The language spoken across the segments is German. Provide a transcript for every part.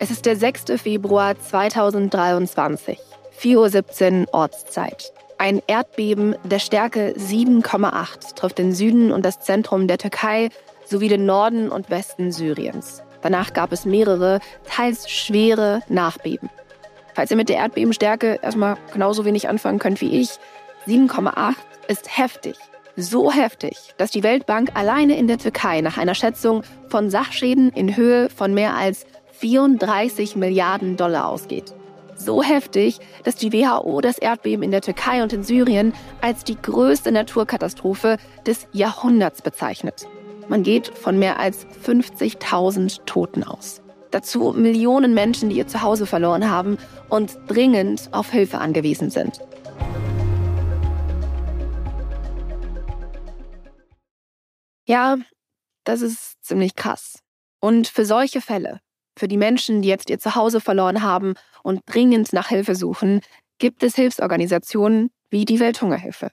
Es ist der 6. Februar 2023, 4.17 Uhr Ortszeit. Ein Erdbeben der Stärke 7,8 trifft den Süden und das Zentrum der Türkei sowie den Norden und Westen Syriens. Danach gab es mehrere, teils schwere Nachbeben. Falls ihr mit der Erdbebenstärke erstmal genauso wenig anfangen könnt wie ich, 7,8 ist heftig. So heftig, dass die Weltbank alleine in der Türkei nach einer Schätzung von Sachschäden in Höhe von mehr als 34 Milliarden Dollar ausgeht. So heftig, dass die WHO das Erdbeben in der Türkei und in Syrien als die größte Naturkatastrophe des Jahrhunderts bezeichnet. Man geht von mehr als 50.000 Toten aus. Dazu Millionen Menschen, die ihr Zuhause verloren haben und dringend auf Hilfe angewiesen sind. Ja, das ist ziemlich krass. Und für solche Fälle, für die Menschen, die jetzt ihr Zuhause verloren haben und dringend nach Hilfe suchen, gibt es Hilfsorganisationen wie die Welthungerhilfe.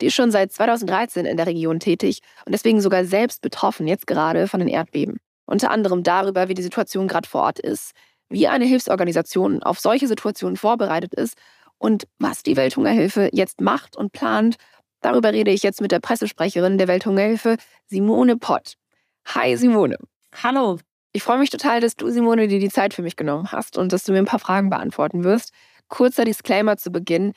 Die ist schon seit 2013 in der Region tätig und deswegen sogar selbst betroffen, jetzt gerade von den Erdbeben. Unter anderem darüber, wie die Situation gerade vor Ort ist, wie eine Hilfsorganisation auf solche Situationen vorbereitet ist und was die Welthungerhilfe jetzt macht und plant. Darüber rede ich jetzt mit der Pressesprecherin der Welthungerhilfe, Simone Pott. Hi Simone. Hallo. Ich freue mich total, dass du, Simone, dir die Zeit für mich genommen hast und dass du mir ein paar Fragen beantworten wirst. Kurzer Disclaimer zu Beginn.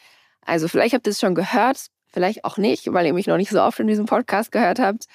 Also vielleicht habt ihr es schon gehört, vielleicht auch nicht, weil ihr mich noch nicht so oft in diesem Podcast gehört habt.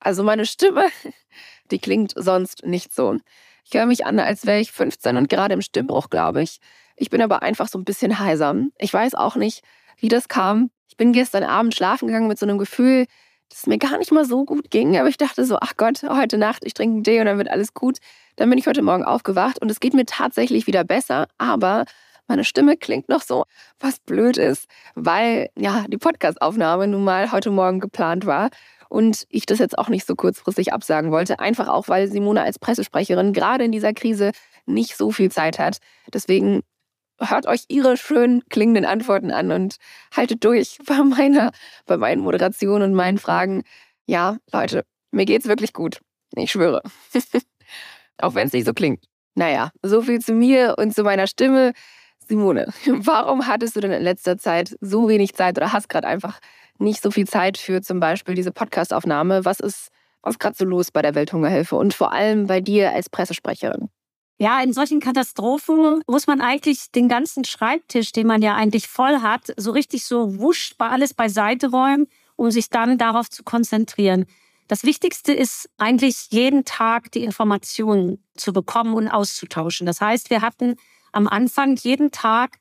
Also meine Stimme, die klingt sonst nicht so. Ich höre mich an, als wäre ich 15 und gerade im Stimmbruch, glaube ich. Ich bin aber einfach so ein bisschen heiser. Ich weiß auch nicht, wie das kam. Ich bin gestern Abend schlafen gegangen mit so einem Gefühl, dass es mir gar nicht mal so gut ging. Aber ich dachte so, ach Gott, heute Nacht, ich trinke einen Tee und dann wird alles gut. Dann bin ich heute Morgen aufgewacht und es geht mir tatsächlich wieder besser. Aber meine Stimme klingt noch so, was blöd ist, weil ja die Podcastaufnahme nun mal heute Morgen geplant war und ich das jetzt auch nicht so kurzfristig absagen wollte. Einfach auch, weil Simone als Pressesprecherin gerade in dieser Krise nicht so viel Zeit hat. Deswegen hört euch ihre schön klingenden Antworten an und haltet durch bei meiner, bei meinen Moderationen und meinen Fragen. Ja, Leute, mir geht's wirklich gut. Ich schwöre. auch wenn es nicht so klingt. Naja, so viel zu mir und zu meiner Stimme. Simone, warum hattest du denn in letzter Zeit so wenig Zeit oder hast gerade einfach nicht so viel Zeit für zum Beispiel diese Podcastaufnahme? Was ist, was gerade so los bei der Welthungerhilfe und vor allem bei dir als Pressesprecherin? Ja, in solchen Katastrophen muss man eigentlich den ganzen Schreibtisch, den man ja eigentlich voll hat, so richtig so wusch alles beiseite räumen, um sich dann darauf zu konzentrieren. Das Wichtigste ist eigentlich jeden Tag die Informationen zu bekommen und auszutauschen. Das heißt, wir hatten am Anfang jeden Tag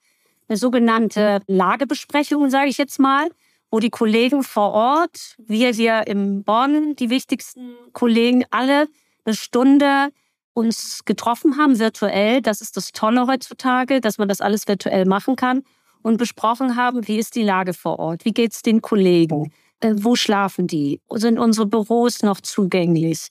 eine sogenannte Lagebesprechung, sage ich jetzt mal, wo die Kollegen vor Ort, wir hier im Bonn, die wichtigsten Kollegen, alle eine Stunde uns getroffen haben, virtuell. Das ist das Tolle heutzutage, dass man das alles virtuell machen kann. Und besprochen haben, wie ist die Lage vor Ort? Wie geht es den Kollegen? Äh, wo schlafen die? Sind unsere Büros noch zugänglich?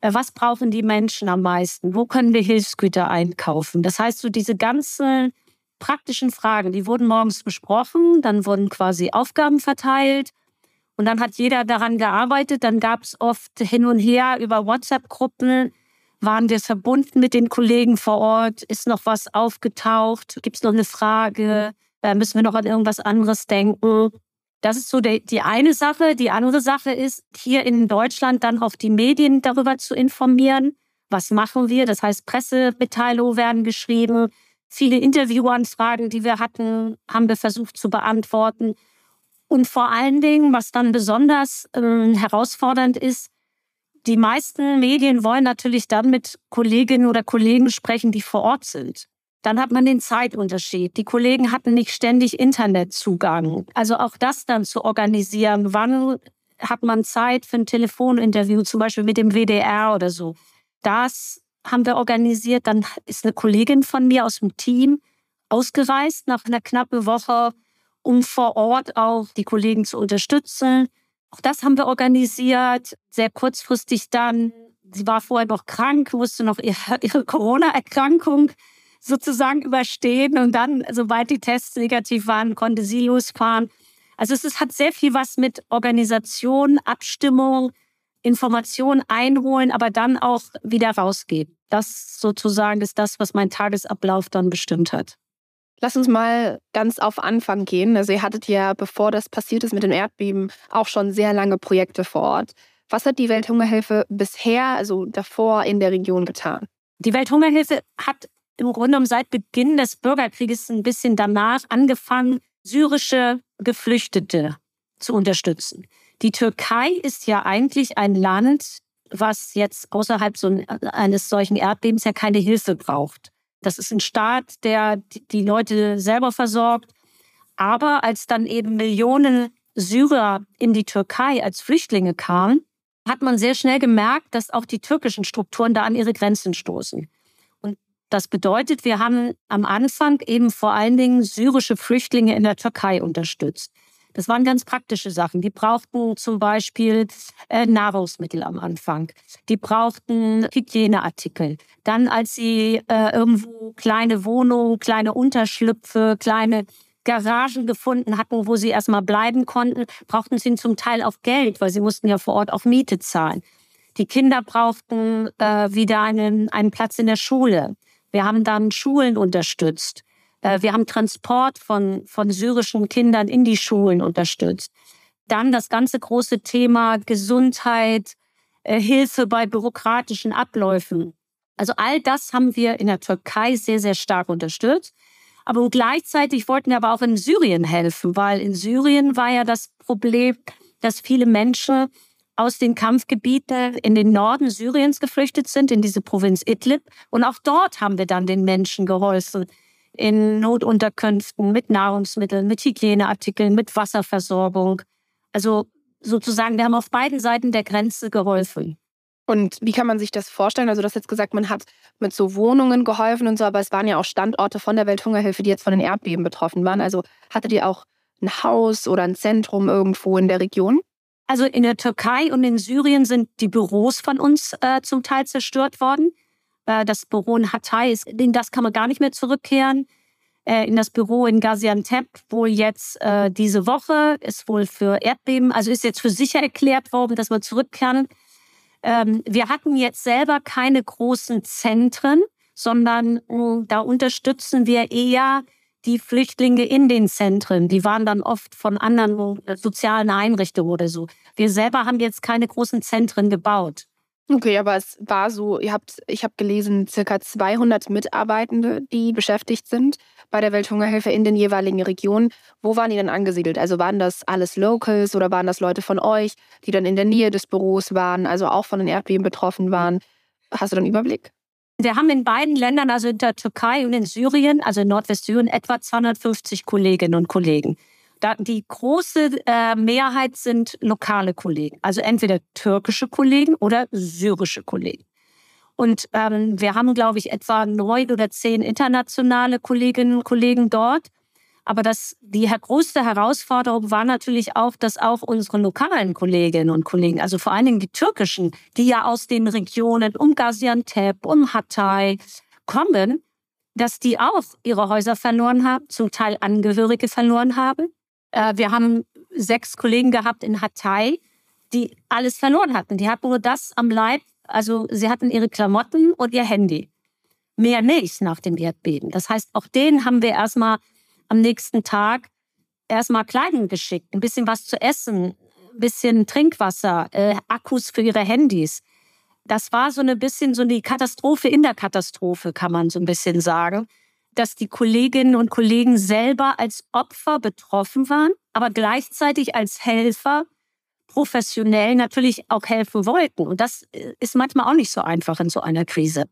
Äh, was brauchen die Menschen am meisten? Wo können wir Hilfsgüter einkaufen? Das heißt, so diese ganzen praktischen Fragen, die wurden morgens besprochen, dann wurden quasi Aufgaben verteilt und dann hat jeder daran gearbeitet. Dann gab es oft hin und her über WhatsApp-Gruppen, waren wir verbunden mit den Kollegen vor Ort? Ist noch was aufgetaucht? Gibt es noch eine Frage? Da müssen wir noch an irgendwas anderes denken? Das ist so die, die eine Sache. Die andere Sache ist, hier in Deutschland dann auch die Medien darüber zu informieren. Was machen wir? Das heißt, Pressemitteilungen werden geschrieben. Viele Interviewanfragen, die wir hatten, haben wir versucht zu beantworten. Und vor allen Dingen, was dann besonders äh, herausfordernd ist, die meisten Medien wollen natürlich dann mit Kolleginnen oder Kollegen sprechen, die vor Ort sind. Dann hat man den Zeitunterschied. Die Kollegen hatten nicht ständig Internetzugang. Also auch das dann zu organisieren. Wann hat man Zeit für ein Telefoninterview, zum Beispiel mit dem WDR oder so? Das haben wir organisiert. Dann ist eine Kollegin von mir aus dem Team ausgereist nach einer knappen Woche, um vor Ort auch die Kollegen zu unterstützen. Auch das haben wir organisiert. Sehr kurzfristig dann. Sie war vorher noch krank, musste noch ihre, Corona-Erkrankung sozusagen überstehen und dann, sobald die Tests negativ waren, konnte sie losfahren. Also es ist, hat sehr viel was mit Organisation, Abstimmung, Informationen einholen, aber dann auch wieder rausgehen. Das sozusagen ist das, was mein Tagesablauf dann bestimmt hat. Lass uns mal ganz auf Anfang gehen. Also ihr hattet ja, bevor das passiert ist mit dem Erdbeben, auch schon sehr lange Projekte vor Ort. Was hat die Welthungerhilfe bisher, also davor in der Region getan? Die Welthungerhilfe hat im Grunde genommen seit Beginn des Bürgerkrieges ein bisschen danach angefangen, syrische Geflüchtete zu unterstützen. Die Türkei ist ja eigentlich ein Land, was jetzt außerhalb so eines solchen Erdbebens ja keine Hilfe braucht. Das ist ein Staat, der die Leute selber versorgt. Aber als dann eben Millionen Syrer in die Türkei als Flüchtlinge kamen, hat man sehr schnell gemerkt, dass auch die türkischen Strukturen da an ihre Grenzen stoßen. Und das bedeutet, wir haben am Anfang eben vor allen Dingen syrische Flüchtlinge in der Türkei unterstützt. Das waren ganz praktische Sachen. Die brauchten zum Beispiel äh, Nahrungsmittel am Anfang. Die brauchten Hygieneartikel. Dann, als sie äh, irgendwo kleine Wohnungen, kleine Unterschlüpfe, kleine Garagen gefunden hatten, wo sie erstmal bleiben konnten, brauchten sie zum Teil auch Geld, weil sie mussten ja vor Ort auch Miete zahlen. Die Kinder brauchten äh, wieder einen, einen Platz in der Schule. Wir haben dann Schulen unterstützt. Äh, wir haben Transport von, von syrischen Kindern in die Schulen unterstützt. Dann das ganze große Thema Gesundheit, äh, Hilfe bei bürokratischen Abläufen. Also all das haben wir in der Türkei sehr, sehr stark unterstützt. Aber gleichzeitig wollten wir aber auch in Syrien helfen, weil in Syrien war ja das Problem, dass viele Menschen aus den Kampfgebieten in den Norden Syriens geflüchtet sind, in diese Provinz Idlib. Und auch dort haben wir dann den Menschen geholfen, in Notunterkünften mit Nahrungsmitteln, mit Hygieneartikeln, mit Wasserversorgung. Also sozusagen, wir haben auf beiden Seiten der Grenze geholfen. Und wie kann man sich das vorstellen? Also, du hast jetzt gesagt, man hat mit so Wohnungen geholfen und so, aber es waren ja auch Standorte von der Welthungerhilfe, die jetzt von den Erdbeben betroffen waren. Also, hattet ihr auch ein Haus oder ein Zentrum irgendwo in der Region? Also, in der Türkei und in Syrien sind die Büros von uns äh, zum Teil zerstört worden. Äh, das Büro in Hatay, ist, in das kann man gar nicht mehr zurückkehren. Äh, in das Büro in Gaziantep wohl jetzt äh, diese Woche ist wohl für Erdbeben, also ist jetzt für sicher erklärt worden, dass wir zurückkehren. Ähm, wir hatten jetzt selber keine großen Zentren, sondern da unterstützen wir eher die Flüchtlinge in den Zentren. Die waren dann oft von anderen sozialen Einrichtungen oder so. Wir selber haben jetzt keine großen Zentren gebaut. Okay, aber es war so, ihr habt, ich habe gelesen, circa 200 Mitarbeitende, die beschäftigt sind bei der Welthungerhilfe in den jeweiligen Regionen. Wo waren die denn angesiedelt? Also waren das alles Locals oder waren das Leute von euch, die dann in der Nähe des Büros waren, also auch von den Erdbeben betroffen waren? Hast du da einen Überblick? Wir haben in beiden Ländern, also in der Türkei und in Syrien, also in Nordwestsyrien, etwa 250 Kolleginnen und Kollegen die große äh, Mehrheit sind lokale Kollegen, also entweder türkische Kollegen oder syrische Kollegen. Und ähm, wir haben, glaube ich, etwa neun oder zehn internationale Kolleginnen und Kollegen dort. Aber das, die größte Herausforderung war natürlich auch, dass auch unsere lokalen Kolleginnen und Kollegen, also vor allen Dingen die türkischen, die ja aus den Regionen um Gaziantep, um Hatay kommen, dass die auch ihre Häuser verloren haben, zum Teil Angehörige verloren haben wir haben sechs Kollegen gehabt in Hatay, die alles verloren hatten. Die hatten nur das am Leib. Also sie hatten ihre Klamotten und ihr Handy. Mehr nicht nach dem Erdbeben. Das heißt, auch denen haben wir erstmal am nächsten Tag erstmal Kleidung geschickt, ein bisschen was zu essen, ein bisschen Trinkwasser, äh, Akkus für ihre Handys. Das war so ein bisschen so die Katastrophe in der Katastrophe, kann man so ein bisschen sagen dass die Kolleginnen und Kollegen selber als Opfer betroffen waren, aber gleichzeitig als Helfer professionell natürlich auch helfen wollten. Und das äh, ist manchmal auch nicht so einfach in so einer Krise.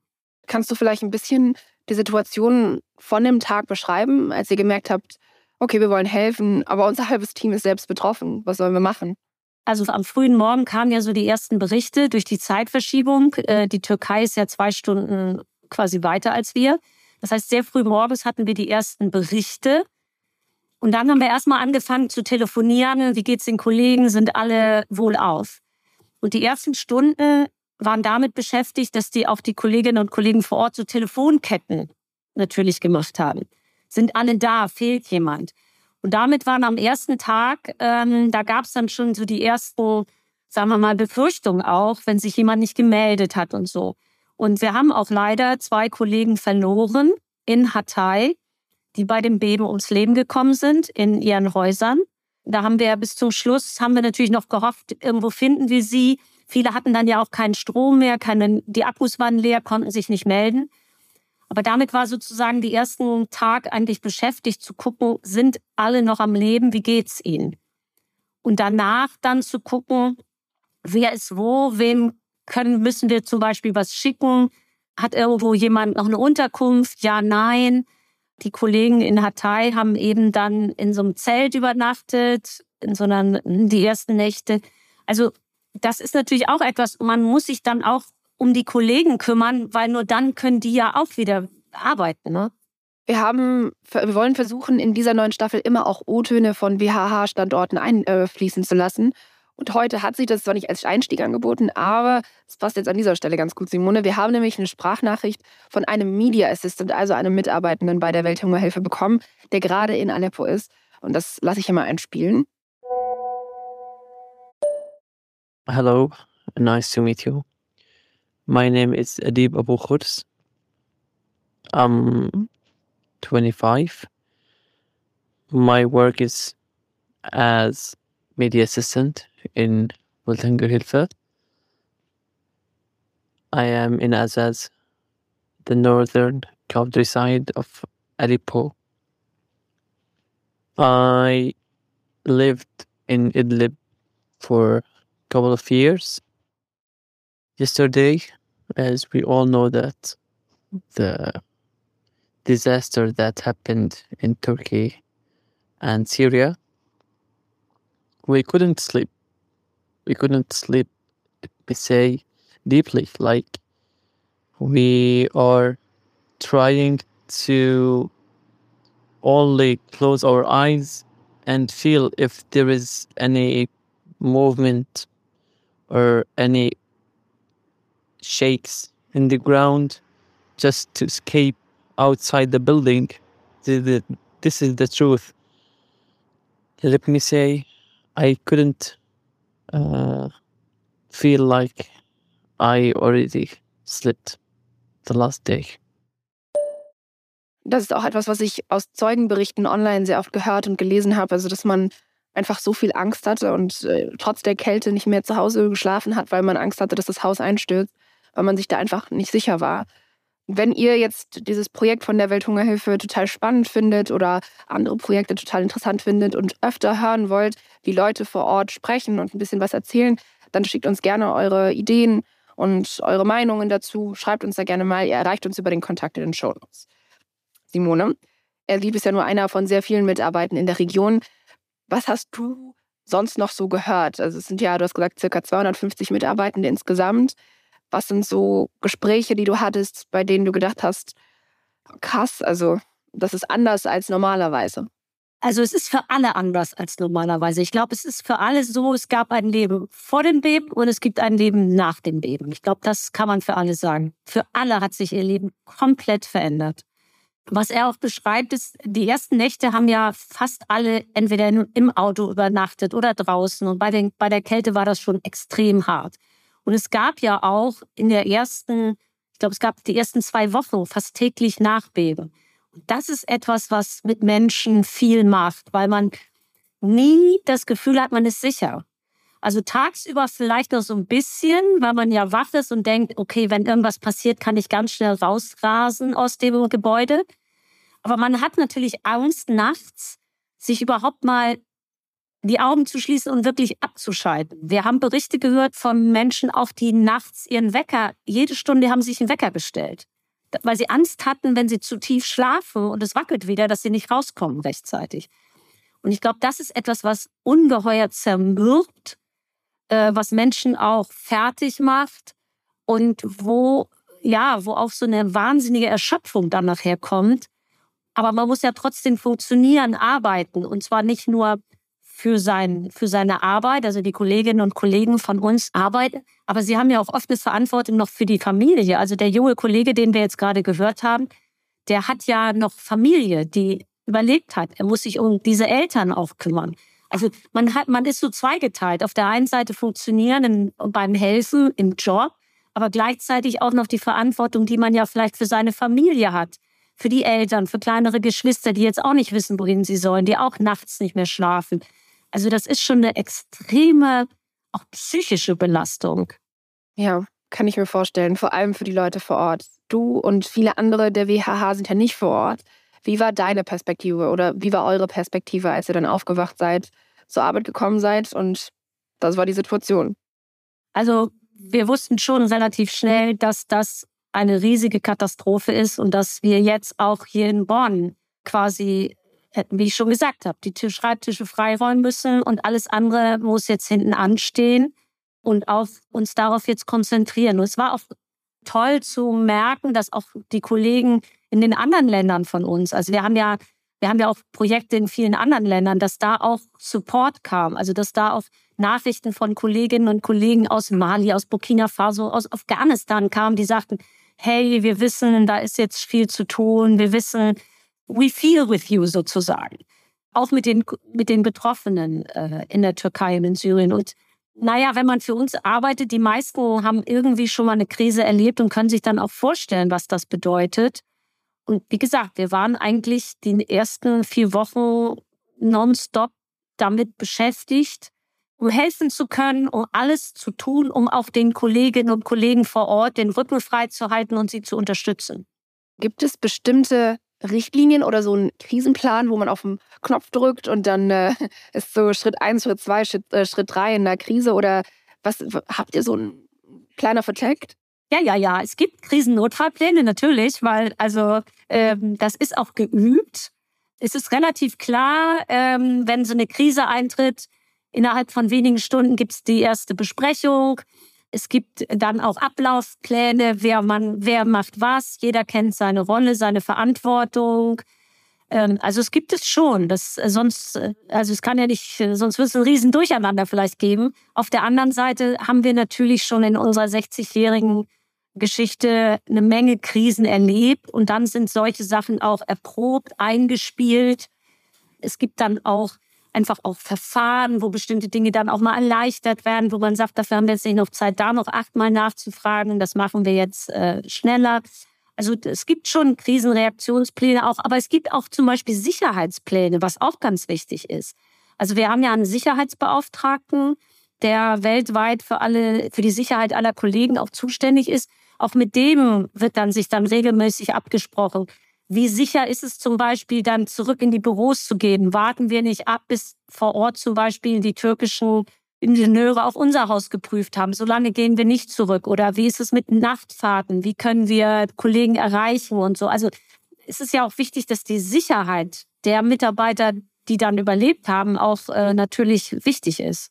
Kannst du vielleicht ein bisschen die Situation von dem Tag beschreiben, als ihr gemerkt habt, okay, wir wollen helfen, aber unser halbes Team ist selbst betroffen. Was sollen wir machen? Also am frühen Morgen kamen ja so die ersten Berichte durch die Zeitverschiebung. Äh, die Türkei ist ja zwei Stunden quasi weiter als wir. Das heißt, sehr früh morgens hatten wir die ersten Berichte. Und dann haben wir erstmal angefangen zu telefonieren. Wie geht's den Kollegen? Sind alle wohl auf? Und die ersten Stunden waren damit beschäftigt, dass die auch die Kolleginnen und Kollegen vor Ort so Telefonketten natürlich gemacht haben. Sind alle da? Fehlt jemand? Und damit waren am ersten Tag, ähm, da gab es dann schon so die ersten sagen wir mal, Befürchtung auch, wenn sich jemand nicht gemeldet hat und so. Und wir haben auch leider zwei Kollegen verloren in Hatay, die bei dem Beben ums Leben gekommen sind in ihren Häusern. Da haben wir bis zum Schluss, haben wir natürlich noch gehofft, irgendwo finden wir sie. Viele hatten dann ja auch keinen Strom mehr, keine, die Akkus waren leer, konnten sich nicht melden. Aber damit war sozusagen die ersten Tag eigentlich beschäftigt zu gucken, sind alle noch am Leben, wie geht's ihnen? Und danach dann zu gucken, wer ist wo, wem können, müssen wir zum Beispiel was schicken? Hat irgendwo jemand noch eine Unterkunft? Ja, nein. Die Kollegen in Hatay haben eben dann in so einem Zelt übernachtet, in so einer, die ersten Nächte. Also, das ist natürlich auch etwas, man muss sich dann auch um die Kollegen kümmern, weil nur dann können die ja auch wieder arbeiten, ne? Wir haben, wir wollen versuchen, in dieser neuen Staffel immer auch O-Töne von WHH-Standorten einfließen zu lassen. Und heute hat sich das zwar nicht als Einstieg angeboten, aber es passt jetzt an dieser Stelle ganz gut, Simone. Wir haben nämlich eine Sprachnachricht von einem Media Assistant, also einem Mitarbeitenden bei der Welthungerhilfe bekommen, der gerade in Aleppo ist. Und das lasse ich hier mal einspielen. Hello, nice to meet you. My name is Adib Abu Khurs. I'm 25. My work is as media assistant in Hilfe. I am in Azaz, the northern countryside of Aleppo. I lived in Idlib for a couple of years. Yesterday, as we all know that the disaster that happened in Turkey and Syria, we couldn't sleep we couldn't sleep, we say, deeply. Like we are trying to only close our eyes and feel if there is any movement or any shakes in the ground just to escape outside the building. This is the truth. Let me say, I couldn't uh, feel like I already slept the last day. Das ist auch etwas, was ich aus Zeugenberichten online sehr oft gehört und gelesen habe. Also, dass man einfach so viel Angst hatte und äh, trotz der Kälte nicht mehr zu Hause geschlafen hat, weil man Angst hatte, dass das Haus einstürzt, weil man sich da einfach nicht sicher war. Wenn ihr jetzt dieses Projekt von der Welthungerhilfe total spannend findet oder andere Projekte total interessant findet und öfter hören wollt, wie Leute vor Ort sprechen und ein bisschen was erzählen, dann schickt uns gerne eure Ideen und eure Meinungen dazu. Schreibt uns da gerne mal. Ihr erreicht uns über den Kontakt in den Show Notes. Simone, Erlieb ist ja nur einer von sehr vielen Mitarbeitern in der Region. Was hast du sonst noch so gehört? Also es sind ja, du hast gesagt, circa 250 Mitarbeitende insgesamt. Was sind so Gespräche, die du hattest, bei denen du gedacht hast, krass, also das ist anders als normalerweise? Also es ist für alle anders als normalerweise. Ich glaube, es ist für alle so, es gab ein Leben vor dem Beben und es gibt ein Leben nach dem Beben. Ich glaube, das kann man für alle sagen. Für alle hat sich ihr Leben komplett verändert. Was er auch beschreibt, ist, die ersten Nächte haben ja fast alle entweder im Auto übernachtet oder draußen. Und bei, den, bei der Kälte war das schon extrem hart. Und es gab ja auch in der ersten, ich glaube, es gab die ersten zwei Wochen fast täglich Nachbeben. Und das ist etwas, was mit Menschen viel macht, weil man nie das Gefühl hat, man ist sicher. Also tagsüber vielleicht noch so ein bisschen, weil man ja wach ist und denkt, okay, wenn irgendwas passiert, kann ich ganz schnell rausrasen aus dem Gebäude. Aber man hat natürlich Angst, nachts sich überhaupt mal die Augen zu schließen und wirklich abzuschalten. Wir haben Berichte gehört von Menschen, auch die nachts ihren Wecker, jede Stunde haben sich einen Wecker gestellt, weil sie Angst hatten, wenn sie zu tief schlafen und es wackelt wieder, dass sie nicht rauskommen rechtzeitig. Und ich glaube, das ist etwas, was ungeheuer zermürbt, äh, was Menschen auch fertig macht und wo, ja, wo auch so eine wahnsinnige Erschöpfung dann nachher kommt. Aber man muss ja trotzdem funktionieren, arbeiten und zwar nicht nur für, sein, für seine Arbeit, also die Kolleginnen und Kollegen von uns arbeiten. Aber sie haben ja auch oft eine Verantwortung noch für die Familie. Also der junge Kollege, den wir jetzt gerade gehört haben, der hat ja noch Familie, die überlebt hat. Er muss sich um diese Eltern auch kümmern. Also man hat, man ist so zweigeteilt. Auf der einen Seite funktionieren beim Helfen im Job, aber gleichzeitig auch noch die Verantwortung, die man ja vielleicht für seine Familie hat, für die Eltern, für kleinere Geschwister, die jetzt auch nicht wissen, wohin sie sollen, die auch nachts nicht mehr schlafen. Also das ist schon eine extreme, auch psychische Belastung. Ja, kann ich mir vorstellen, vor allem für die Leute vor Ort. Du und viele andere der WHH sind ja nicht vor Ort. Wie war deine Perspektive oder wie war eure Perspektive, als ihr dann aufgewacht seid, zur Arbeit gekommen seid und das war die Situation? Also wir wussten schon relativ schnell, dass das eine riesige Katastrophe ist und dass wir jetzt auch hier in Bonn quasi, wie ich schon gesagt habe, die Schreibtische freiräumen müssen und alles andere muss jetzt hinten anstehen und auf uns darauf jetzt konzentrieren. Und es war auch toll zu merken, dass auch die Kollegen in den anderen Ländern von uns, also wir haben ja, wir haben ja auch Projekte in vielen anderen Ländern, dass da auch Support kam, also dass da auch Nachrichten von Kolleginnen und Kollegen aus Mali, aus Burkina Faso, aus Afghanistan kamen, die sagten, hey, wir wissen, da ist jetzt viel zu tun, wir wissen, we feel with you sozusagen. Auch mit den, mit den Betroffenen äh, in der Türkei und in Syrien. Und naja, wenn man für uns arbeitet, die meisten haben irgendwie schon mal eine Krise erlebt und können sich dann auch vorstellen, was das bedeutet. Und wie gesagt, wir waren eigentlich die ersten vier Wochen nonstop damit beschäftigt, um helfen zu können, um alles zu tun, um auch den Kolleginnen und Kollegen vor Ort den Rücken frei zu halten und sie zu unterstützen. Gibt es bestimmte Richtlinien oder so einen Krisenplan, wo man auf den Knopf drückt und dann äh, ist so Schritt eins, Schritt zwei, Schritt, äh, Schritt drei in der Krise oder was habt ihr so einen Planer vercheckt? Ja, ja, ja. Es gibt Krisennotfallpläne natürlich, weil also ähm, das ist auch geübt. Es ist relativ klar, ähm, wenn so eine Krise eintritt, innerhalb von wenigen Stunden gibt es die erste Besprechung. Es gibt dann auch Ablaufpläne, wer man, wer macht was. Jeder kennt seine Rolle, seine Verantwortung. Ähm, also es gibt es schon. Das äh, sonst, äh, also es kann ja nicht, äh, sonst wird es ein riesen Durcheinander vielleicht geben. Auf der anderen Seite haben wir natürlich schon in unserer 60-jährigen Geschichte eine Menge Krisen erlebt und dann sind solche Sachen auch erprobt, eingespielt. Es gibt dann auch einfach auch Verfahren, wo bestimmte Dinge dann auch mal erleichtert werden, wo man sagt, dafür haben wir jetzt nicht noch Zeit, da noch achtmal nachzufragen. Das machen wir jetzt äh, schneller. Also es gibt schon Krisenreaktionspläne auch, aber es gibt auch zum Beispiel Sicherheitspläne, was auch ganz wichtig ist. Also wir haben ja einen Sicherheitsbeauftragten, der weltweit für alle, für die Sicherheit aller Kollegen auch zuständig ist. Auch mit dem wird dann sich dann regelmäßig abgesprochen. Wie sicher ist es zum Beispiel dann zurück in die Büros zu gehen? Warten wir nicht ab, bis vor Ort zum Beispiel die türkischen Ingenieure auch unser Haus geprüft haben. Solange gehen wir nicht zurück. Oder wie ist es mit Nachtfahrten? Wie können wir Kollegen erreichen und so? Also es ist ja auch wichtig, dass die Sicherheit der Mitarbeiter, die dann überlebt haben, auch äh, natürlich wichtig ist.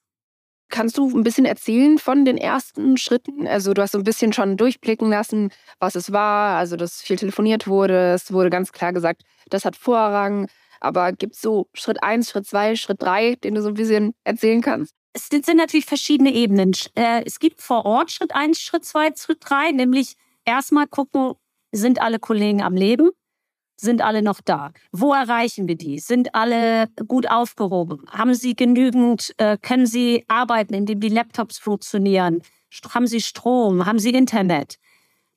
Kannst du ein bisschen erzählen von den ersten Schritten? Also du hast so ein bisschen schon durchblicken lassen, was es war, also dass viel telefoniert wurde. Es wurde ganz klar gesagt, das hat Vorrang. Aber gibt es so Schritt 1, Schritt 2, Schritt 3, den du so ein bisschen erzählen kannst? Es sind natürlich verschiedene Ebenen. Äh, es gibt vor Ort Schritt 1, Schritt 2, Schritt 3, nämlich erstmal gucken, sind alle Kollegen am Leben? Sind alle noch da? Wo erreichen wir die? Sind alle gut aufgehoben? Haben sie genügend, äh, können sie arbeiten, indem die Laptops funktionieren? Haben sie Strom? Haben sie Internet?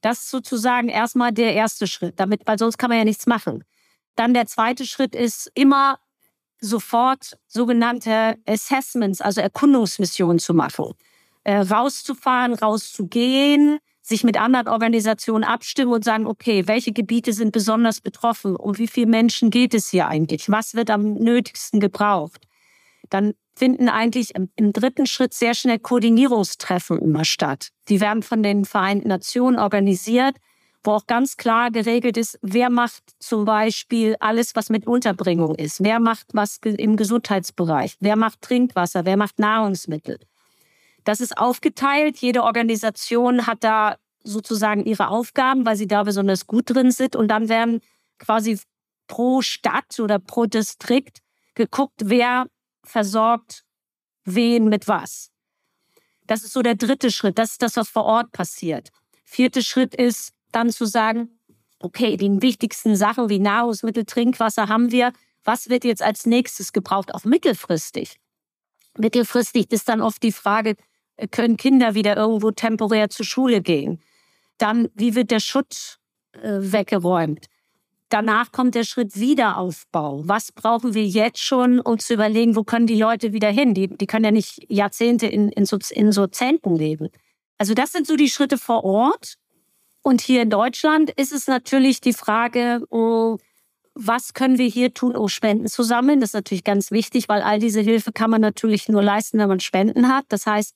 Das ist sozusagen erstmal der erste Schritt, damit, weil sonst kann man ja nichts machen. Dann der zweite Schritt ist immer sofort sogenannte Assessments, also Erkundungsmissionen zu machen. Äh, rauszufahren, rauszugehen, sich mit anderen Organisationen abstimmen und sagen, okay, welche Gebiete sind besonders betroffen? Um wie viele Menschen geht es hier eigentlich? Was wird am nötigsten gebraucht? Dann finden eigentlich im, dritten Schritt sehr schnell Koordinierungstreffen immer statt. Die werden von den Vereinten Nationen organisiert, wo auch ganz klar geregelt ist, wer macht zum Beispiel alles, was mit Unterbringung ist, wer macht was im Gesundheitsbereich, wer macht Trinkwasser, wer macht Nahrungsmittel. Das ist aufgeteilt. Jede Organisation hat da sozusagen ihre Aufgaben, weil sie da besonders gut drin sind. Und dann werden quasi pro Stadt oder pro Distrikt geguckt, wer versorgt wen mit was. Das ist so der dritte Schritt. Das ist das, was vor Ort passiert. Vierte Schritt ist dann zu sagen, okay, die wichtigsten Sachen wie Nahrungsmittel, Trinkwasser haben wir. Was wird jetzt als nächstes gebraucht, auch mittelfristig? Mittelfristig ist dann oft die Frage, können Kinder wieder irgendwo temporär zur Schule gehen? Dann, wie wird der Schutt äh, weggeräumt? Danach kommt der Schritt Wiederaufbau. Was brauchen wir jetzt schon, um zu überlegen, wo können die Leute wieder hin? Die, die können ja nicht Jahrzehnte in, in, so, in so Zelten leben. Also das sind so die Schritte vor Ort. Und hier in Deutschland ist es natürlich die Frage, oh, was können wir hier tun, um Spenden zu sammeln? Das ist natürlich ganz wichtig, weil all diese Hilfe kann man natürlich nur leisten, wenn man Spenden hat. Das heißt,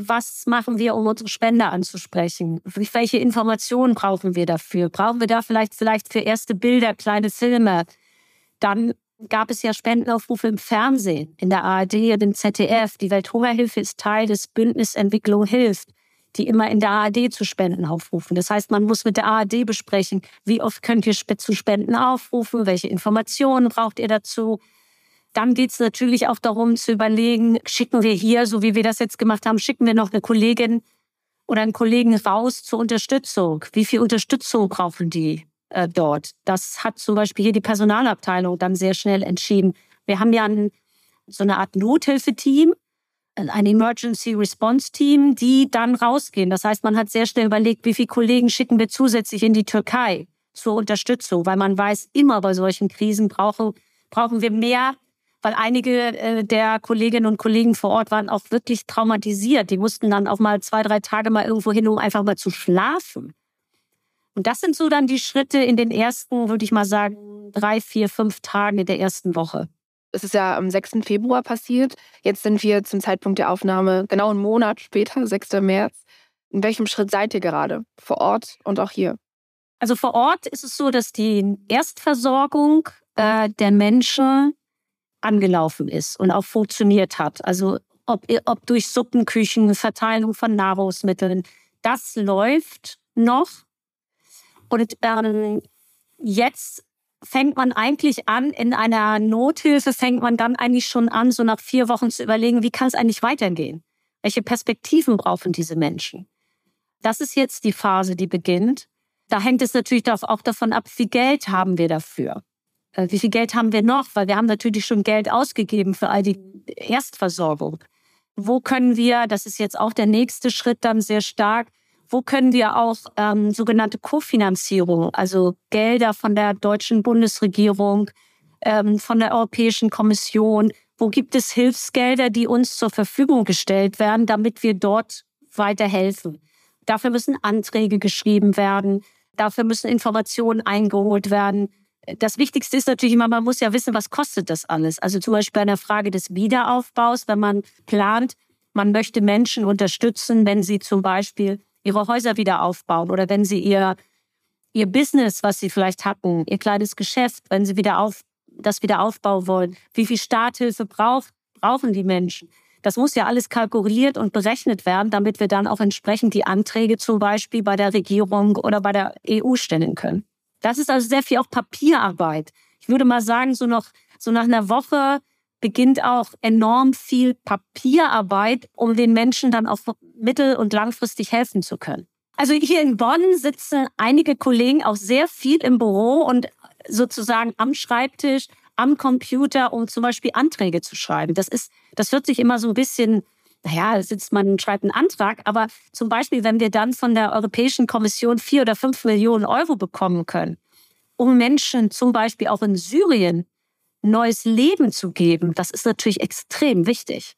was machen wir, um unsere Spender anzusprechen? Welche Informationen brauchen wir dafür? Brauchen wir da vielleicht, vielleicht für erste Bilder, kleine Filme? Dann gab es ja Spendenaufrufe im Fernsehen, in der ARD und im ZDF. Die Welthungerhilfe ist Teil des Bündnis Entwicklung hilft, die immer in der ARD zu Spenden aufrufen. Das heißt, man muss mit der ARD besprechen, wie oft könnt ihr zu Spenden aufrufen, welche Informationen braucht ihr dazu. Dann geht es natürlich auch darum zu überlegen, schicken wir hier, so wie wir das jetzt gemacht haben, schicken wir noch eine Kollegin oder einen Kollegen raus zur Unterstützung. Wie viel Unterstützung brauchen die äh, dort? Das hat zum Beispiel hier die Personalabteilung dann sehr schnell entschieden. Wir haben ja ein, so eine Art Nothilfeteam, ein Emergency Response Team, die dann rausgehen. Das heißt, man hat sehr schnell überlegt, wie viele Kollegen schicken wir zusätzlich in die Türkei zur Unterstützung, weil man weiß, immer bei solchen Krisen brauchen, brauchen wir mehr weil einige äh, der Kolleginnen und Kollegen vor Ort waren auch wirklich traumatisiert. Die mussten dann auch mal zwei, drei Tage mal irgendwo hin, um einfach mal zu schlafen. Und das sind so dann die Schritte in den ersten, würde ich mal sagen, drei, vier, fünf Tagen in der ersten Woche. Es ist ja am 6. Februar passiert. Jetzt sind wir zum Zeitpunkt der Aufnahme genau einen Monat später, 6. März. In welchem Schritt seid ihr gerade? Vor Ort und auch hier? Also vor Ort ist es so, dass die Erstversorgung äh, der Menschen angelaufen ist und auch funktioniert hat. Also ob, ob durch Suppenküchen, Verteilung von Nahrungsmitteln, das läuft noch. Und ähm, jetzt fängt man eigentlich an, in einer Nothilfe fängt man dann eigentlich schon an, so nach vier Wochen zu überlegen, wie kann es eigentlich weitergehen? Welche Perspektiven brauchen diese Menschen? Das ist jetzt die Phase, die beginnt. Da hängt es natürlich auch davon ab, wie Geld haben wir dafür. Äh, wie viel Geld haben wir noch? Weil wir haben natürlich schon Geld ausgegeben für all die Erstversorgung. Wo können wir, das ist jetzt auch der nächste Schritt dann sehr stark, wo können wir auch ähm, sogenannte Kofinanzierung, also Gelder von der deutschen Bundesregierung, ähm, von der Europäischen Kommission, wo gibt es Hilfsgelder, die uns zur Verfügung gestellt werden, damit wir dort weiterhelfen? Dafür müssen Anträge geschrieben werden, dafür müssen Informationen eingeholt werden das Wichtigste ist natürlich immer, man muss ja wissen, was kostet das alles. Also zum Beispiel bei der Frage des Wiederaufbaus, wenn man plant, man möchte Menschen unterstützen, wenn sie zum Beispiel ihre Häuser wieder aufbauen oder wenn sie ihr, ihr Business, was sie vielleicht hatten, ihr kleines Geschäft, wenn sie wieder auf, das wieder aufbauen wollen. Wie viel Starthilfe braucht, brauchen die Menschen? Das muss ja alles kalkuliert und berechnet werden, damit wir dann auch entsprechend die Anträge zum Beispiel bei der Regierung oder bei der EU stellen können. Das ist also sehr viel auch Papierarbeit. Ich würde mal sagen, so noch, so nach einer Woche beginnt auch enorm viel Papierarbeit, um den Menschen dann auch mittel- und langfristig helfen zu können. Also hier in Bonn sitzen einige Kollegen auch sehr viel im Büro und sozusagen am Schreibtisch, am Computer, um zum Beispiel Anträge zu schreiben. Das ist, das hört sich immer so ein bisschen naja, sitzt man und schreibt einen Antrag. Aber zum Beispiel, wenn wir dann von der Europäischen Kommission vier oder fünf Millionen Euro bekommen können, um Menschen zum Beispiel auch in Syrien neues Leben zu geben, das ist natürlich extrem wichtig.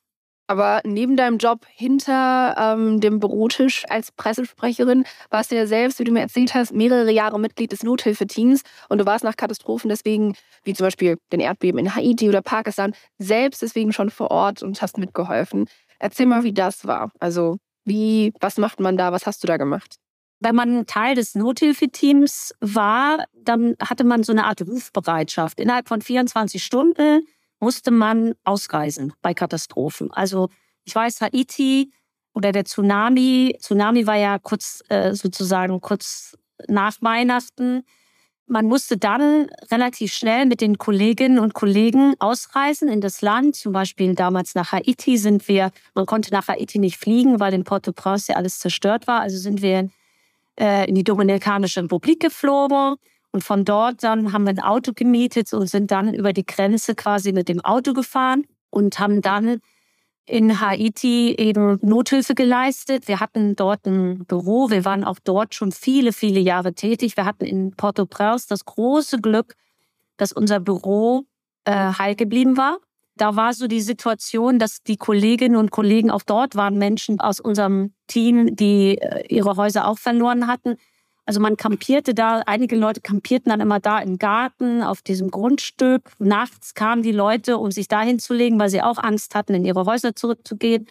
Aber neben deinem Job hinter ähm, dem Bürotisch als Pressesprecherin warst du ja selbst, wie du mir erzählt hast, mehrere Jahre Mitglied des Nothilfeteams und du warst nach Katastrophen deswegen, wie zum Beispiel den Erdbeben in Haiti oder Pakistan, selbst deswegen schon vor Ort und hast mitgeholfen. Erzähl mal, wie das war. Also, wie, was macht man da? Was hast du da gemacht? Wenn man Teil des Nothilfeteams war, dann hatte man so eine Art Rufbereitschaft. Innerhalb von 24 Stunden musste man ausreisen bei Katastrophen. Also ich weiß, Haiti oder der Tsunami, Tsunami war ja kurz äh, sozusagen kurz nach Weihnachten. Man musste dann relativ schnell mit den Kolleginnen und Kollegen ausreisen in das Land. Zum Beispiel damals nach Haiti sind wir, man konnte nach Haiti nicht fliegen, weil in Port-au-Prince ja alles zerstört war. Also sind wir äh, in die Dominikanische Republik geflogen. Und von dort dann haben wir ein Auto gemietet und sind dann über die Grenze quasi mit dem Auto gefahren und haben dann in Haiti eben Nothilfe geleistet. Wir hatten dort ein Büro. Wir waren auch dort schon viele, viele Jahre tätig. Wir hatten in Port-au-Prince das große Glück, dass unser Büro äh, heil geblieben war. Da war so die Situation, dass die Kolleginnen und Kollegen auch dort waren, Menschen aus unserem Team, die äh, ihre Häuser auch verloren hatten. Also man kampierte da, einige Leute kampierten dann immer da im Garten auf diesem Grundstück. Nachts kamen die Leute, um sich da hinzulegen, weil sie auch Angst hatten, in ihre Häuser zurückzugehen.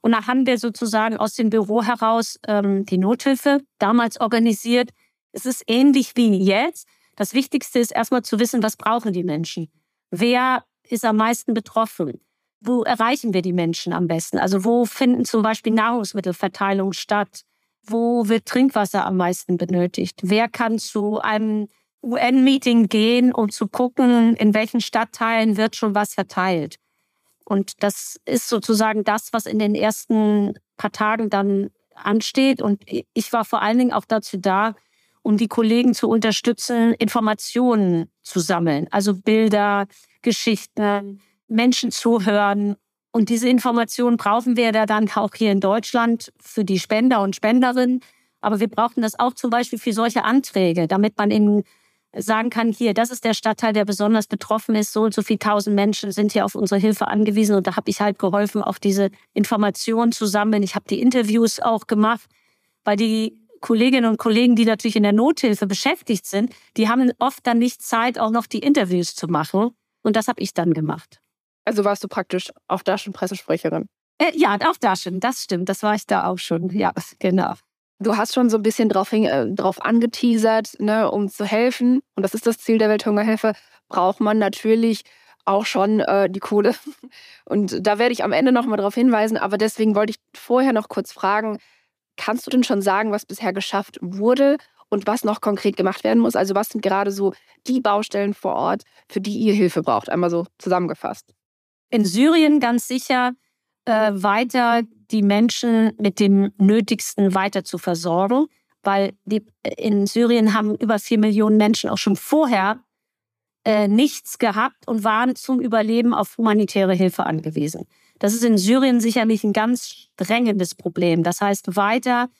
Und da haben wir sozusagen aus dem Büro heraus ähm, die Nothilfe damals organisiert. Es ist ähnlich wie jetzt. Das Wichtigste ist erstmal zu wissen, was brauchen die Menschen? Wer ist am meisten betroffen? Wo erreichen wir die Menschen am besten? Also wo finden zum Beispiel Nahrungsmittelverteilungen statt? Wo wird Trinkwasser am meisten benötigt? Wer kann zu einem UN-Meeting gehen, um zu gucken, in welchen Stadtteilen wird schon was verteilt? Und das ist sozusagen das, was in den ersten paar Tagen dann ansteht. Und ich war vor allen Dingen auch dazu da, um die Kollegen zu unterstützen, Informationen zu sammeln. Also Bilder, Geschichten, Menschen zuhören und diese Informationen brauchen wir da dann auch hier in Deutschland für die Spender und Spenderinnen. Aber wir brauchen das auch zum Beispiel für solche Anträge, damit man eben sagen kann, hier, das ist der Stadtteil, der besonders betroffen ist. So und so viele tausend Menschen sind hier auf unsere Hilfe angewiesen. Und da habe ich halt geholfen, auch diese Informationen zu sammeln. Ich habe die Interviews auch gemacht, weil die Kolleginnen und Kollegen, die natürlich in der Nothilfe beschäftigt sind, die haben oft dann nicht Zeit, auch noch die Interviews zu machen. Und das habe ich dann gemacht. Also warst du praktisch auch da schon Pressesprecherin? Äh, ja, auch da schon, das stimmt. Das war ich da auch schon. Ja, genau. Du hast schon so ein bisschen drauf, äh, drauf angeteasert, ne, um zu helfen. Und das ist das Ziel der Welthungerhilfe. Braucht man natürlich auch schon äh, die Kohle. Und da werde ich am Ende nochmal darauf hinweisen. Aber deswegen wollte ich vorher noch kurz fragen, kannst du denn schon sagen, was bisher geschafft wurde und was noch konkret gemacht werden muss? Also was sind gerade so die Baustellen vor Ort, für die ihr Hilfe braucht? Einmal so zusammengefasst in Syrien ganz sicher äh, weiter die Menschen mit dem Nötigsten weiter zu versorgen, weil die, äh, in Syrien haben über vier Millionen Menschen auch schon vorher äh, nichts gehabt und waren zum Überleben auf humanitäre Hilfe angewiesen. Das ist in Syrien sicherlich ein ganz drängendes Problem. Das heißt, weiter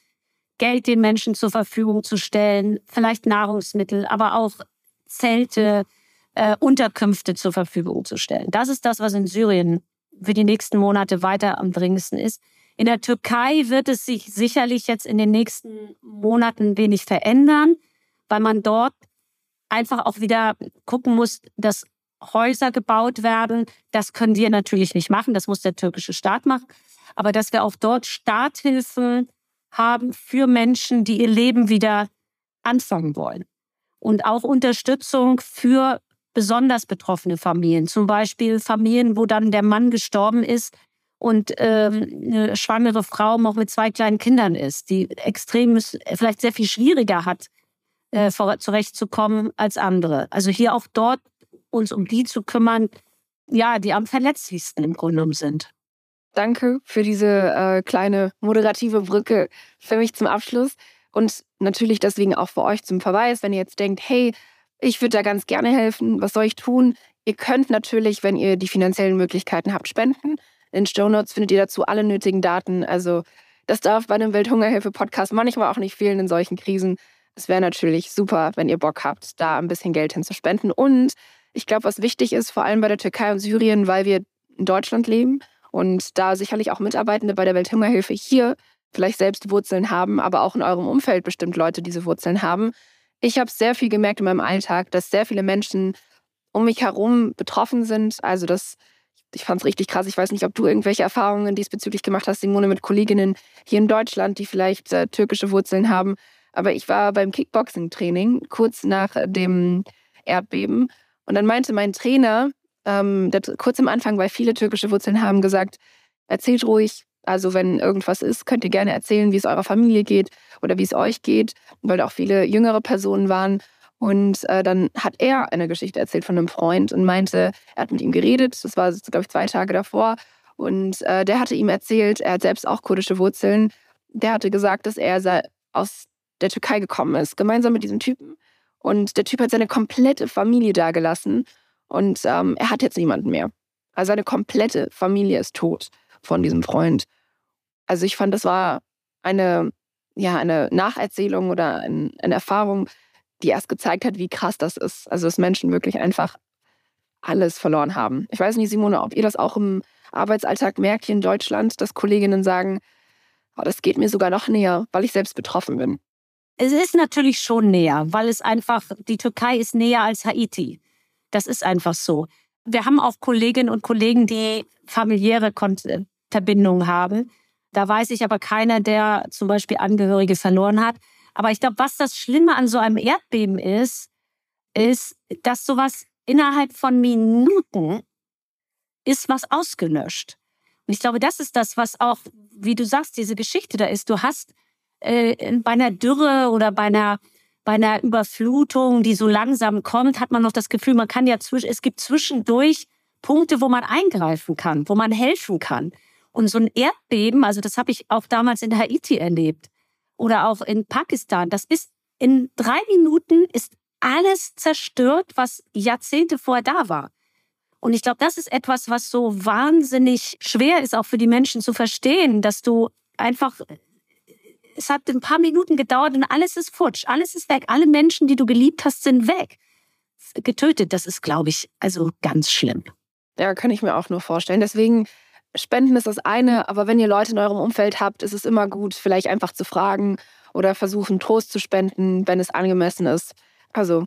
Geld den Menschen zur Verfügung zu stellen, vielleicht Nahrungsmittel, aber auch Zelte, äh, Unterkünfte zur Verfügung zu stellen. Das ist das, was in Syrien für die nächsten Monate weiter am dringendsten ist. In der Türkei wird es sich sicherlich jetzt in den nächsten Monaten wenig verändern, weil man dort einfach auch wieder gucken muss, dass Häuser gebaut werden. Das können wir natürlich nicht machen, das muss der türkische Staat machen. Aber dass wir auch dort Starthilfen haben für Menschen, die ihr Leben wieder anfangen wollen. Und auch Unterstützung für besonders betroffene Familien. Zum Beispiel Familien, wo dann der Mann gestorben ist und ähm, eine schwangere Frau noch mit zwei kleinen Kindern ist, die extrem, vielleicht sehr viel schwieriger hat, äh, zurechtzukommen als andere. Also hier auch dort uns um die zu kümmern, ja, die am verletzlichsten im Grunde genommen sind. Danke für diese äh, kleine moderative Brücke für mich zum Abschluss. Und natürlich deswegen auch für euch zum Verweis, wenn ihr jetzt denkt, hey, ich würde da ganz gerne helfen. Was soll ich tun? Ihr könnt natürlich, wenn ihr die finanziellen Möglichkeiten habt, spenden. In Show Notes findet ihr dazu alle nötigen Daten. Also das darf bei einem Welthungerhilfe-Podcast manchmal auch nicht fehlen in solchen Krisen. Es wäre natürlich super, wenn ihr Bock habt, da ein bisschen Geld hinzuspenden. Und ich glaube, was wichtig ist, vor allem bei der Türkei und Syrien, weil wir in Deutschland leben und da sicherlich auch Mitarbeitende bei der Welthungerhilfe hier vielleicht selbst Wurzeln haben, aber auch in eurem Umfeld bestimmt Leute diese Wurzeln haben, ich habe sehr viel gemerkt in meinem Alltag, dass sehr viele Menschen um mich herum betroffen sind. Also das, ich fand es richtig krass. Ich weiß nicht, ob du irgendwelche Erfahrungen diesbezüglich gemacht hast, Simone, mit Kolleginnen hier in Deutschland, die vielleicht äh, türkische Wurzeln haben. Aber ich war beim Kickboxing-Training kurz nach dem Erdbeben. Und dann meinte mein Trainer, ähm, der kurz am Anfang, weil viele türkische Wurzeln haben, gesagt, erzählt ruhig, also wenn irgendwas ist, könnt ihr gerne erzählen, wie es eurer Familie geht oder wie es euch geht, weil da auch viele jüngere Personen waren. Und äh, dann hat er eine Geschichte erzählt von einem Freund und meinte, er hat mit ihm geredet. Das war, glaube ich, zwei Tage davor. Und äh, der hatte ihm erzählt, er hat selbst auch kurdische Wurzeln. Der hatte gesagt, dass er aus der Türkei gekommen ist, gemeinsam mit diesem Typen. Und der Typ hat seine komplette Familie da gelassen. Und ähm, er hat jetzt niemanden mehr. Also seine komplette Familie ist tot. Von diesem Freund. Also ich fand, das war eine, ja, eine Nacherzählung oder ein, eine Erfahrung, die erst gezeigt hat, wie krass das ist. Also dass Menschen wirklich einfach alles verloren haben. Ich weiß nicht, Simone, ob ihr das auch im Arbeitsalltag merkt hier in Deutschland, dass Kolleginnen sagen, oh, das geht mir sogar noch näher, weil ich selbst betroffen bin. Es ist natürlich schon näher, weil es einfach, die Türkei ist näher als Haiti. Das ist einfach so. Wir haben auch Kolleginnen und Kollegen, die familiäre Verbindungen haben. Da weiß ich aber keiner, der zum Beispiel Angehörige verloren hat. Aber ich glaube, was das Schlimme an so einem Erdbeben ist, ist, dass sowas innerhalb von Minuten ist was ausgelöscht. Und ich glaube, das ist das, was auch, wie du sagst, diese Geschichte da ist. Du hast äh, bei einer Dürre oder bei einer, bei einer Überflutung, die so langsam kommt, hat man noch das Gefühl, man kann ja zwischen, es gibt zwischendurch Punkte, wo man eingreifen kann, wo man helfen kann. Und so ein Erdbeben, also das habe ich auch damals in Haiti erlebt oder auch in Pakistan, das ist in drei Minuten ist alles zerstört, was Jahrzehnte vorher da war. Und ich glaube, das ist etwas, was so wahnsinnig schwer ist, auch für die Menschen zu verstehen, dass du einfach, es hat ein paar Minuten gedauert und alles ist futsch, alles ist weg. Alle Menschen, die du geliebt hast, sind weg. Getötet, das ist, glaube ich, also ganz schlimm. Ja, kann ich mir auch nur vorstellen. Deswegen, Spenden ist das eine, aber wenn ihr Leute in eurem Umfeld habt, ist es immer gut, vielleicht einfach zu fragen oder versuchen, Trost zu spenden, wenn es angemessen ist. Also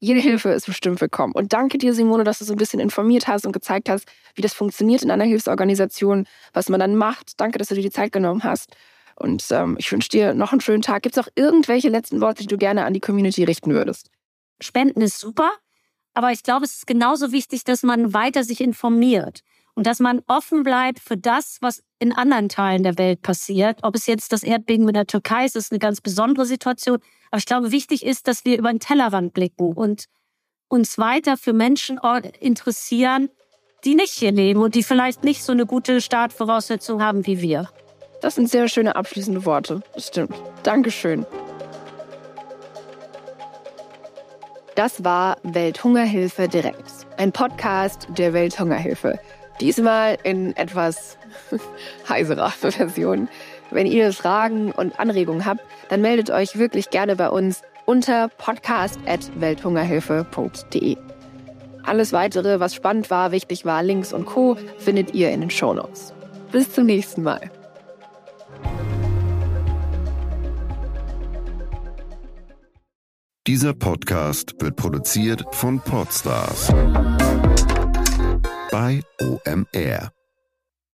jede Hilfe ist bestimmt willkommen. Und danke dir, Simone, dass du so ein bisschen informiert hast und gezeigt hast, wie das funktioniert in einer Hilfsorganisation, was man dann macht. Danke, dass du dir die Zeit genommen hast. Und ähm, ich wünsche dir noch einen schönen Tag. Gibt es auch irgendwelche letzten Worte, die du gerne an die Community richten würdest? Spenden ist super, aber ich glaube, es ist genauso wichtig, dass man weiter sich informiert und dass man offen bleibt für das, was in anderen Teilen der Welt passiert. Ob es jetzt das Erdbeben in der Türkei ist, ist eine ganz besondere Situation. Aber ich glaube, wichtig ist, dass wir über den Tellerrand blicken und uns weiter für Menschen interessieren, die nicht hier leben und die vielleicht nicht so eine gute Startvoraussetzung haben wie wir. Das sind sehr schöne abschließende Worte. Das stimmt. Dankeschön. Das war Welthungerhilfe direkt. Ein Podcast der Welthungerhilfe. Diesmal in etwas heiserer Version. Wenn ihr Fragen und Anregungen habt, dann meldet euch wirklich gerne bei uns unter podcast.welthungerhilfe.de. Alles weitere, was spannend war, wichtig war, Links und Co. findet ihr in den Shownotes. Bis zum nächsten Mal. Dieser Podcast wird produziert von Podstars bei OMR.